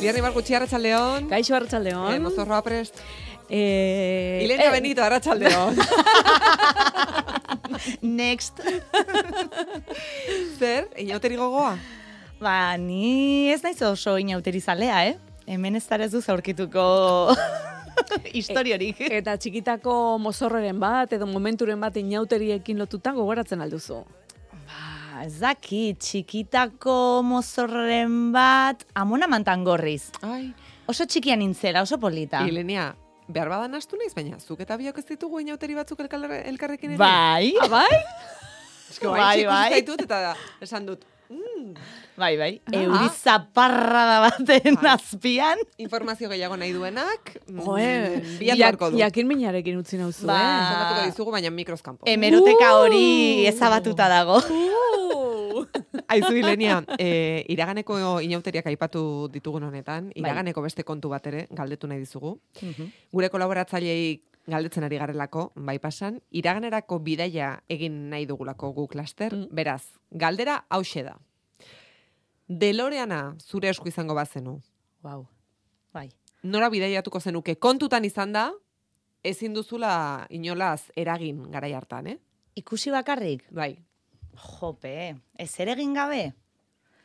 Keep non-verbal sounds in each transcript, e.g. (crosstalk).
Bierri bar gutxi arratsaldeon. Kaixo Arratsaldeon. Eh, mozorroa prest. Eh, Ilenia eh, Benito arratsaldeon. (laughs) Next. (laughs) Zer, inauteri gogoa? Ba, ni ez naiz oso inauterizalea, eh? Hemen ez ez duz aurkituko (laughs) historiorik. Eta txikitako mozorroren bat, edo momenturen bat inauteriekin lotuta gogoratzen alduzu. Ez daki, txikitako mozorren bat, amona mantan gorriz. Ai, Oso txikia nintzela, oso polita. Ilenia, behar badan astu naiz, baina zuk eta biok ez ditugu inauteri batzuk elkar- elkarrekin ere? Bai, Ah, bai? Eske (laughs) bai, bai. bai. zaitut eta esan dut. Mm, bai, bai. Ah. Euri zaparra da baten Bai. azpian. informazio gehiago nahi duenak, mm, Joe, du. jakin minarekin utzi nauzu, Ba. eh? Kontatuko dizugu, baina mikroskampo. Hemeroteka hori Uh. ezabatuta dago. Uh. (laughs) Aizu, Ilenia, e, iraganeko inauteriak aipatu ditugun honetan, iraganeko beste kontu bat ere galdetu nahi dizugu. Gure kolaboratzailei galdetzen ari garelako, bai pasan, iraganerako bidaia egin nahi dugulako guk laster, Mm. beraz, galdera hause da. Deloreana zure esku izango bazenu, Wow. Bai. nora bidaiatuko zenuke kontutan izan da, ezin duzula inolaz eragin garai hartan, eh? Ikusi bakarrik? Bai, Jope, ez ere egin gabe?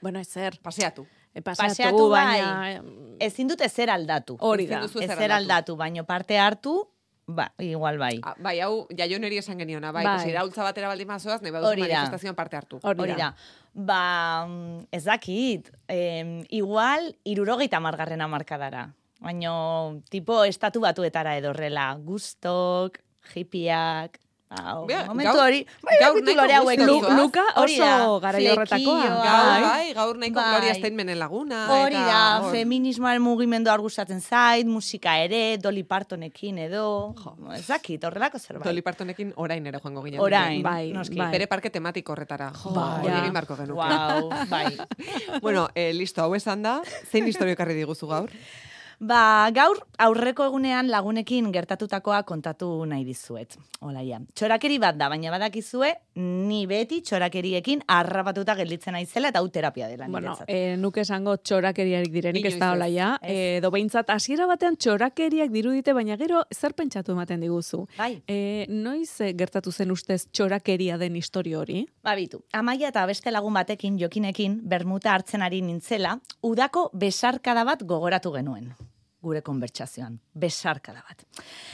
Bueno, ezer. paseatu. E, pasatu, Paseatu bai. baina... Ezin dut ezer aldatu. Hori Ezin da. duzu Ezer ezer aldatu. aldatu, baino parte hartu, ba, igual bai. Ah, bai, hau, jaioneri esan geniona, bai, Bai. bai. iraultza batera baldin mazoaz, nahi baduzu manifestazioan parte hartu. Hori, Hori da. Ba, mm, ez dakit, em, igual, irurogeita margarren amarkadara. Baino, tipo, estatu batuetara edorrela. Gustok, hipiak, Ba, Bea, momentu gaur- hori, bai, gaur bai, nahiko kolore hauek Lu. Luka oso garai horretakoa. Gaur, Bai. bai, gaur nahiko Bai. Gloria Steinmanen laguna. Hori eta da, hor. feminismoaren mugimendu hor gustatzen zait, musika ere, Dolly Partonekin edo, ez dakit, horrelako zerbait. Dolly Partonekin orain ere joango ginen. Orain, Bai, noski. bai. Bere parke tematiko horretara. Jo, Bai. hori egin barko genuke. Wow, bai. (laughs) bueno, eh, listo, hau esan da, zein (laughs) historio ekarri diguzu gaur? Ba, gaur aurreko egunean lagunekin gertatutakoa kontatu nahi dizuet. Olaia. Txorakeri bat da, baina badakizue, ni beti txorakeriekin arrapatuta gelditzen naizela eta hau terapia dela Bueno, niretzat. e, nuke esango txorakeriarik direnik ez da. Ez. E, do behintzat, hasiera batean txorakeriak dirudite, baina gero zer pentsatu ematen diguzu. Bai, E, noiz eh, gertatu zen ustez txorakeria den historio hori? babitu. Amaia eta beste lagun batekin, jokinekin, bermuta hartzen ari nintzela, udako besarkada bat gogoratu genuen gure konbertsazioan. Besarkada bat.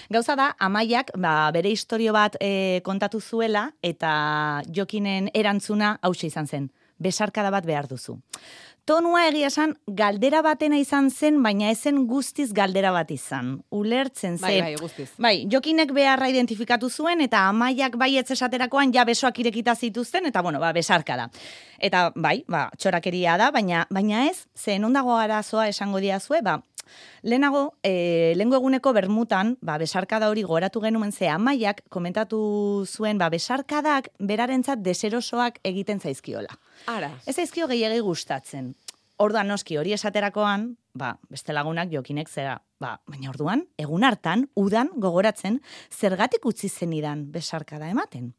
Gauza da, amaiak ba, bere historio bat e, kontatu zuela eta jokinen erantzuna hause izan zen. Besarkada bat behar duzu. Tonua egia esan, galdera batena izan zen, baina ezen guztiz galdera bat izan. Ulertzen zen. Bai, bai, guztiz. Bai, jokinek beharra identifikatu zuen, eta amaiak baietz esaterakoan ja besoak irekita zituzten, eta bueno, ba, besarka da. Eta bai, ba, txorakeria da, baina baina ez, ze ondago arazoa esango diazue, ba, lehenago, e, lehengo eguneko bermutan, ba, besarkada hori goratu genuen ze amaiak komentatu zuen, ba, besarkadak berarentzat deserosoak egiten zaizkiola. Ara. Ez zaizkio gehiagi gustatzen. Orduan noski hori esaterakoan, ba, beste lagunak jokinek zera, ba, baina orduan, egun hartan, udan gogoratzen, zergatik utzi zenidan besarkada ematen.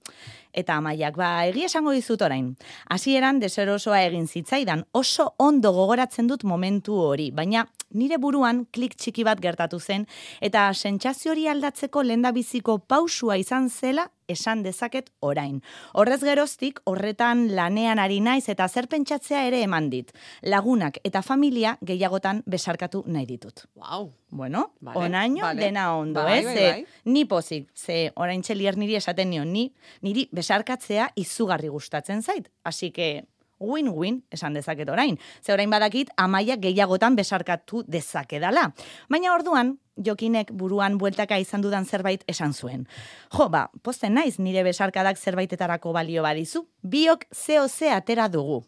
Eta amaiak, ba, egia esango dizut orain. Hasieran deserosoa egin zitzaidan, oso ondo gogoratzen dut momentu hori, baina nire buruan klik txiki bat gertatu zen, eta sentsazio hori aldatzeko lendabiziko pausua izan zela esan dezaket orain. Horrez geroztik, horretan lanean ari naiz eta zer pentsatzea ere eman dit. Lagunak eta familia gehiagotan besarkatu nahi ditut. Wow. Bueno, Vale, onaino vale. dena ondo, Bai, ez? bai, bai. Ni pozik, ze orain txelier niri esaten nion, ni, niri besarkatzea izugarri gustatzen zait. Así que win-win esan dezaket orain. Ze orain badakit amaia gehiagotan besarkatu dezakedala. Baina orduan, jokinek buruan bueltaka izan dudan zerbait esan zuen. Jo, ba, posten naiz nire besarkadak zerbaitetarako balio badizu, biok zeo ze atera dugu.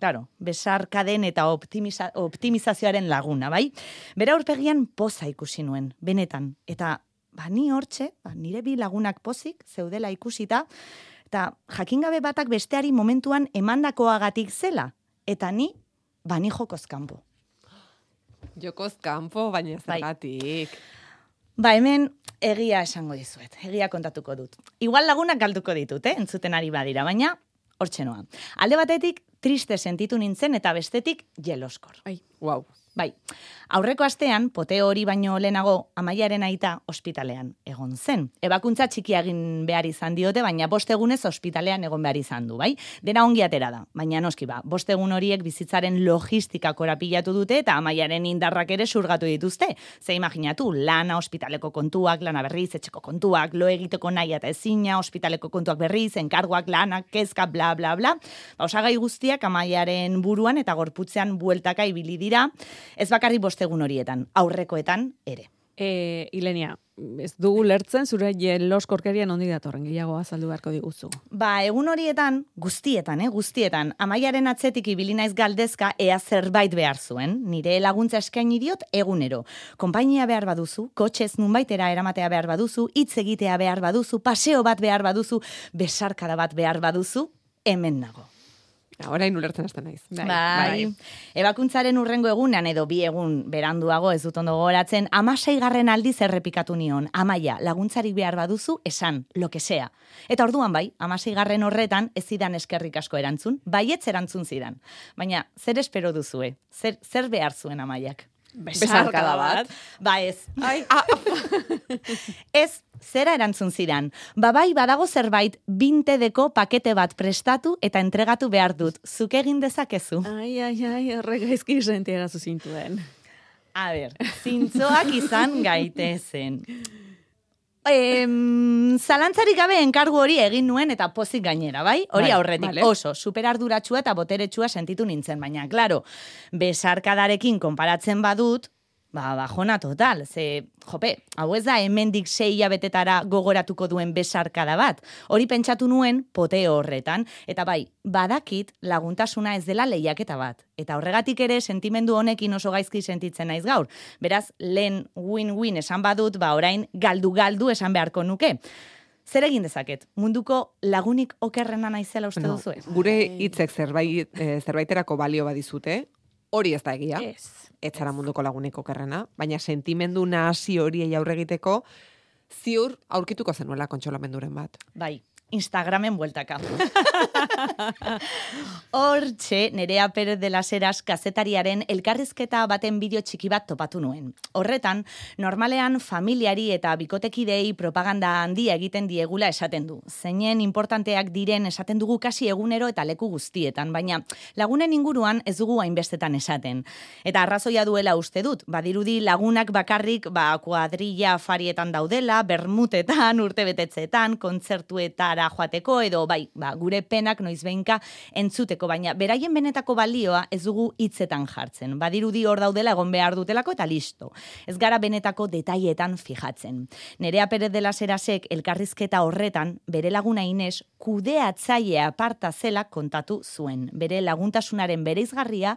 Claro, besarkaden eta optimiza, optimizazioaren laguna, bai? Bera aurpegian poza ikusi nuen, benetan. Eta, ba, ni hortxe, ba, nire bi lagunak pozik, zeudela ikusita, eta jakingabe batak besteari momentuan emandakoagatik zela. Eta ni, ba, ni jokoz kanpo. Jokoz kanpo, baina Bai. zergatik. Ba, hemen egia esango dizuet, egia kontatuko dut. Igual lagunak galduko ditut, eh? entzuten ari badira, baina hortxe noa. Alde batetik, triste sentitu nintzen eta bestetik jeloskor. Ai, Wow. Bai, aurreko astean, pote hori baino lehenago, amaiaren aita ospitalean egon zen. Ebakuntza txiki egin behar izan diote, baina bost egunez ospitalean egon behar izan du, bai? Dena ongi atera da, baina noski ba, bost egun horiek bizitzaren logistika korapilatu dute eta amaiaren indarrak ere surgatu dituzte. Ze imaginatu, lana, ospitaleko kontuak, lana berriz, etxeko kontuak, lo egiteko nahi eta ezina, ospitaleko kontuak berriz, enkarguak, lana, kezka, bla, bla, bla. Ba, osagai guztiak amaiaren buruan eta gorputzean bueltaka ibili dira, ez bakarri bostegun horietan, aurrekoetan ere. E, Ilenia, ez dugu lertzen zure jelos korkerian ondi datorren gehiago azaldu beharko diguzu. Ba, egun horietan, guztietan, eh, guztietan, amaiaren atzetik ibili naiz galdezka ea zerbait behar zuen. Nire laguntza eskaini diot egunero. Konpainia behar baduzu, kotxez nunbaitera eramatea behar baduzu, hitz egitea behar baduzu, paseo bat behar baduzu, besarkada bat behar baduzu, hemen nago. Orain ulertzen hasten naiz. Bai. Ebakuntzaren urrengo egunean edo bi egun beranduago ez dut ondo gogoratzen, amasei garren aldiz errepikatu nion, amaia, laguntzarik behar baduzu, esan, lo que sea. Eta orduan bai, amasei garren horretan ez zidan eskerrik asko erantzun, baietz erantzun zidan. Baina, zer espero duzue? Zer, zer behar zuen amaiak? Besarkada bat. Ba ez. Ai. (laughs) ez, zera erantzun zidan. Ba bai, badago zerbait, bintedeko pakete bat prestatu eta entregatu behar dut. Zuk egin dezakezu. Ai, ai, ai, horregaizki sentiera zuzintuen. A ber, zintzoak izan gaitezen. (laughs) Em, zalantzarik gabe enkargu hori egin nuen eta pozik gainera, bai? Hori Bai, aurretik vale. oso superarduratsua eta boteretsua sentitu nintzen, baina, claro, besarkadarekin konparatzen badut, ba, bajona total, ze, jope, hau ez da hemendik sei hilabetetara gogoratuko duen besarkada bat. Hori pentsatu nuen pote horretan, eta bai, badakit laguntasuna ez dela lehiaketa bat. Eta horregatik ere sentimendu honekin oso gaizki sentitzen naiz gaur. Beraz, lehen win-win esan badut, ba orain galdu-galdu esan beharko nuke. Zer egin dezaket? Munduko lagunik okerrena naizela uste No, duzue? gure hitzek zerbait, eh, zerbaiterako balio badizute, hori ez da egia. Ez. Ez zara munduko lagunik okerrena, baina sentimendu nahasi horiei aurre egiteko, ziur aurkituko zenuela kontsolamenduren bat. Bai, Instagramen bueltaka. (laughs) Hortxe, Nerea Perez de las Heras kazetariaren elkarrizketa baten bideo txiki bat topatu nuen. Horretan, normalean familiari eta bikotekidei propaganda handia egiten diegula esaten du. Zeinen importanteak diren esaten dugu kasi egunero eta leku guztietan, baina lagunen inguruan ez dugu hainbestetan esaten. Eta arrazoia duela uste dut, badirudi lagunak bakarrik ba, kuadrilla farietan daudela, bermutetan, urtebetetzeetan, kontzertuetara joateko, edo bai, ba, gure penak noizbeinka entzuteko, baina beraien benetako balioa ez dugu hitzetan jartzen. Badirudi hor daudela egon behar dutelako eta listo. Ez gara benetako detailetan fijatzen. Nerea Perez de las Herasek elkarrizketa horretan, bere laguna Ines, kudeatzaile aparta zela kontatu zuen. Bere laguntasunaren bereizgarria,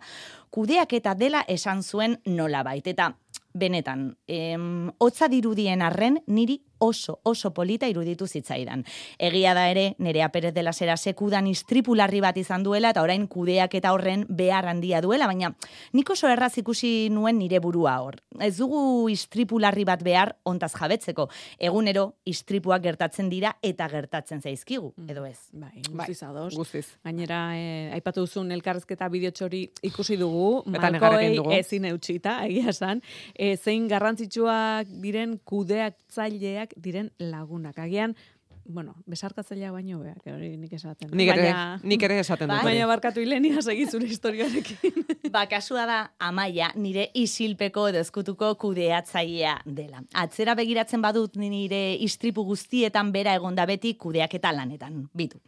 kudeaketa dela esan zuen nolabait. Eta benetan, em, hotza dirudien arren niri oso, oso polita iruditu zitzaidan. Egia da ere, Nerea Perez de la Sera sekudan istripularri bat izan duela eta orain kudeak eta horren behar handia duela, baina nik oso erraz ikusi nuen nire burua hor. Ez dugu istripularri bat behar ontaz jabetzeko. Egunero istripuak gertatzen dira eta gertatzen zaizkigu, edo ez. Bai, Bai, guztiz ados. Guztiz. Gainera, eh, aipatu duzun elkarrezketa bideotxori ikusi dugu, Eta malkoei dugu. ezin eutxita, egia esan, e, zein garrantzitsuak diren kudeatzaileak diren lagunak. Agian, bueno, besarkatzaileak baino beak, hori nik esaten. Nik ere, Baina- nik ere esaten dut. Bai. Baina barkatu hilenia segi zure historiarekin. (laughs) Ba, kasua da amaia nire isilpeko edo ezkutuko kudeatzailea dela. Atzera begiratzen badut nire istripu guztietan bera egonda beti kudeaketa lanetan. Bitu.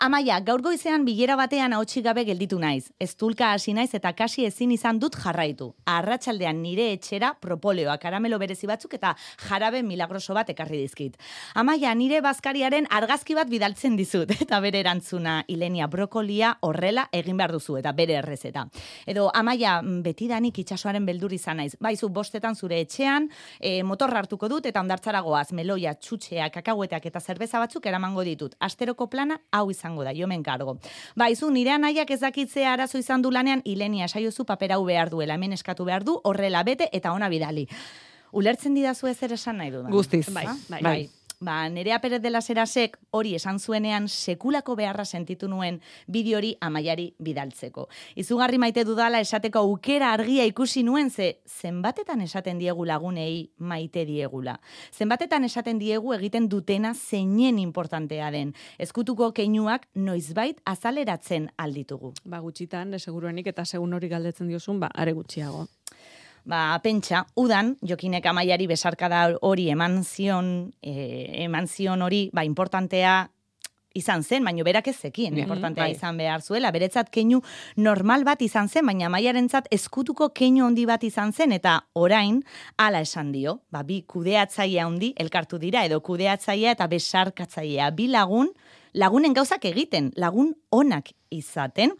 Amaia, gaur goizean bilera batean hautsi gabe gelditu naiz. Ez tulka hasi naiz eta kasi ezin izan dut jarraitu. Arratsaldean nire etxera propoleoa, karamelo berezi batzuk eta jarabe milagroso bat ekarri dizkit. Amaia, nire bazkariaren argazki bat bidaltzen dizut. (laughs) Eta bere erantzuna, Ilenia brokolia horrela egin behar duzu eta bere errezeta. Edo, amaia, betidanik itsasoaren beldur izan naiz. Baizu, bostetan zure etxean, e, motorra hartuko dut eta ondartzara goaz, meloia, txutxeak, kakauetak eta zerbeza batzuk eramango ditut. Asteroko plana hau izango da, jomen kargo. Baizu, nire anaiak ez dakitzea arazo izan du lanean, Ilenia esaiozu paper hau behar duela, hemen eskatu behar du, horrela bete eta ona bidali. Ulertzen didazu ezer esan nahi dudan. Guztiz. Bai, Ah, bai. bai. Ba, nerea Perez de la Serasek hori esan zuenean sekulako beharra sentitu nuen bideo hori amaiari bidaltzeko. Izugarri maite dudala esateko aukera argia ikusi nuen ze zenbatetan esaten diegu lagunei maite diegula. Zenbatetan esaten diegu egiten dutena zeinen importantea den. Ezkutuko keinuak noizbait azaleratzen alditugu. Ba, gutxitan, seguruenik eta segun hori galdetzen diozun, ba, are gutxiago ba, pentsa, udan, jokinek amaiari besarkada hori eman zion, e, eman zion hori, ba, importantea izan zen, baina berak ez zekien, importantea bai. izan behar zuela. Beretzat keinu normal bat izan zen, baina maiarentzat eskutuko keinu handi bat izan zen, eta orain, ala esan dio, ba, bi kudeatzaia handi elkartu dira, edo kudeatzaia eta besarkatzaia, bi lagun, lagunen gauzak egiten, lagun onak izaten.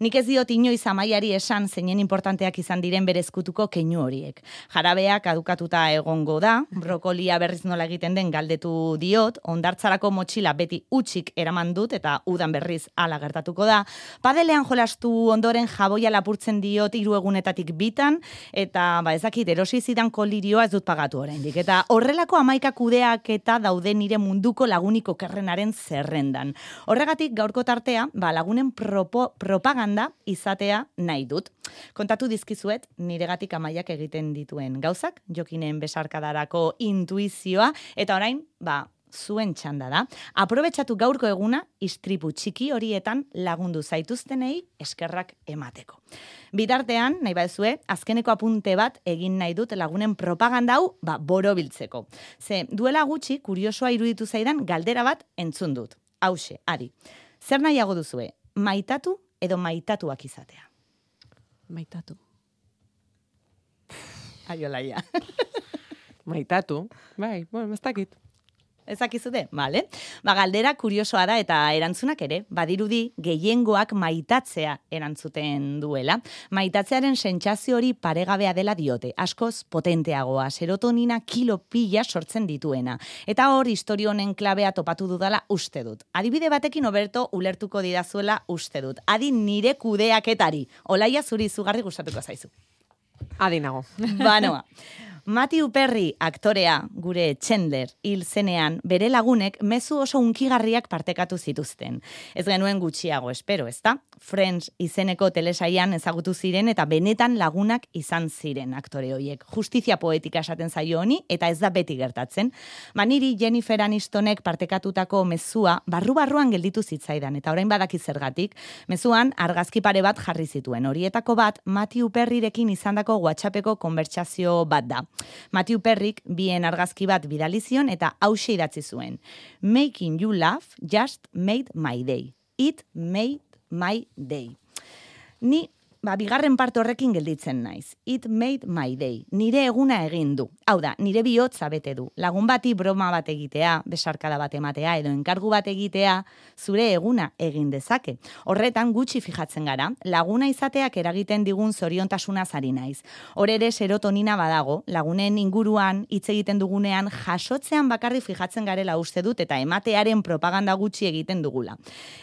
Nik ez diot inoiz amaiari esan zeinen importanteak izan diren berezkutuko keinu horiek. Jarabeak adukatuta egongo da, brokolia berriz nola egiten den galdetu diot, ondartzarako motxila beti utxik eraman dut eta udan berriz ala gertatuko da. Padelean jolastu ondoren jaboia lapurtzen diot hiru egunetatik bitan, eta ba ezakit erosi zidan kolirioa ez dut pagatu oraindik. Eta horrelako amaika kudeak eta daude nire munduko laguniko kerrenaren zerrendan. Horregatik gaurko tartea, ba lagunen propaganda izatea nahi dut. Kontatu dizkizuet, niregatik amaiak egiten dituen gauzak, jokinen besarkadarako intuizioa, eta orain, ba, zuen txanda da. Aprobetxatu gaurko eguna, istripu txiki horietan lagundu zaituztenei eskerrak emateko. Bitartean, nahi badezue, azkeneko apunte bat egin nahi dut lagunen propaganda hau ba, boro biltzeko. Ze, duela gutxi, kuriosoa iruditu zaidan, galdera bat entzun dut. Hauxe, ari. Zer nahiago duzue, maitatu edo maitatuak izatea? Maitatu. Aiolaia. (laughs) maitatu. Bai, bueno, ez dakit ezakizude, bale? Ba, galdera kuriosoa da eta erantzunak ere, badirudi gehiengoak maitatzea erantzuten duela. Maitatzearen sentsazio hori paregabea dela diote, askoz potenteagoa, serotonina kilo pila sortzen dituena. Eta hor, historio honen klabea topatu dudala uste dut. Adibide batekin oberto ulertuko didazuela uste dut. Adi nire kudeaketari, olaia zuri zugarri gustatuko zaizu. Adinago. Banoa. (laughs) Matthew Perry aktorea gure Chandler hil zenean bere lagunek mezu oso unkigarriak partekatu zituzten. Ez genuen gutxiago espero, ezta? Friends izeneko telesaian ezagutu ziren eta benetan lagunak izan ziren aktore horiek. Justizia poetika esaten zaio honi eta ez da beti gertatzen. Maniri Jennifer Anistonek partekatutako mezua barru-barruan gelditu zitzaidan eta orain badaki zergatik, mezuan argazki pare bat jarri zituen. Horietako bat Matthew Perryrekin izandako WhatsAppeko konbertsazio bat da. Matthew Perrik bien argazki bat bidalizion eta hause idatzi zuen. Making you laugh just made my day. It made my day. Ni ba, bigarren parte horrekin gelditzen naiz. It made my day. Nire eguna egin du. Hau da, nire bihotza bete du. Lagun bati broma bat egitea, besarkada bat ematea, edo enkargu bat egitea, zure eguna egin dezake. Horretan gutxi fijatzen gara, laguna izateak eragiten digun zoriontasuna zari naiz. Hor ere serotonina badago, lagunen inguruan hitz egiten dugunean jasotzean bakarri fijatzen garela uste dut eta ematearen propaganda gutxi egiten dugula.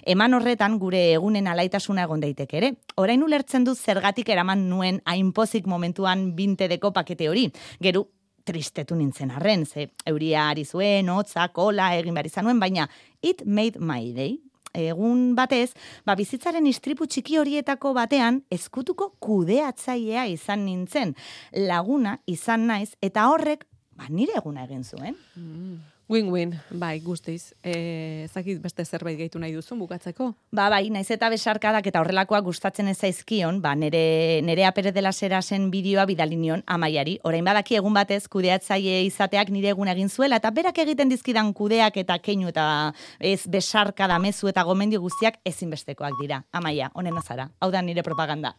Eman horretan gure egunen alaitasuna egon daiteke ere. Orain ulertzen du zergatik eraman nuen hainpozik momentuan bintedeko pakete hori. Geru, tristetu nintzen arren, ze euria ari zuen, hotza, kola, egin behar izan baina it made my day, egun batez, ba, bizitzaren istripu txiki horietako batean, ezkutuko kudeatzailea izan nintzen, laguna izan naiz, eta horrek, ba, nire eguna egin zuen. Mm. Win-win, bai, guztiz. E, zakit beste zerbait gehitu nahi duzun bukatzeko? Ba, bai, naiz eta besarkadak eta horrelakoak gustatzen ez zaizkion, ba, nere, nere apere dela zen bideoa bidalinion amaiari. Orain badaki egun batez kudeatzaile izateak nire egun egin zuela, eta berak egiten dizkidan kudeak eta keinu eta ez besarkada mezu eta gomendio guztiak ezinbestekoak dira. Amaia, honen azara. Hau da nire propaganda.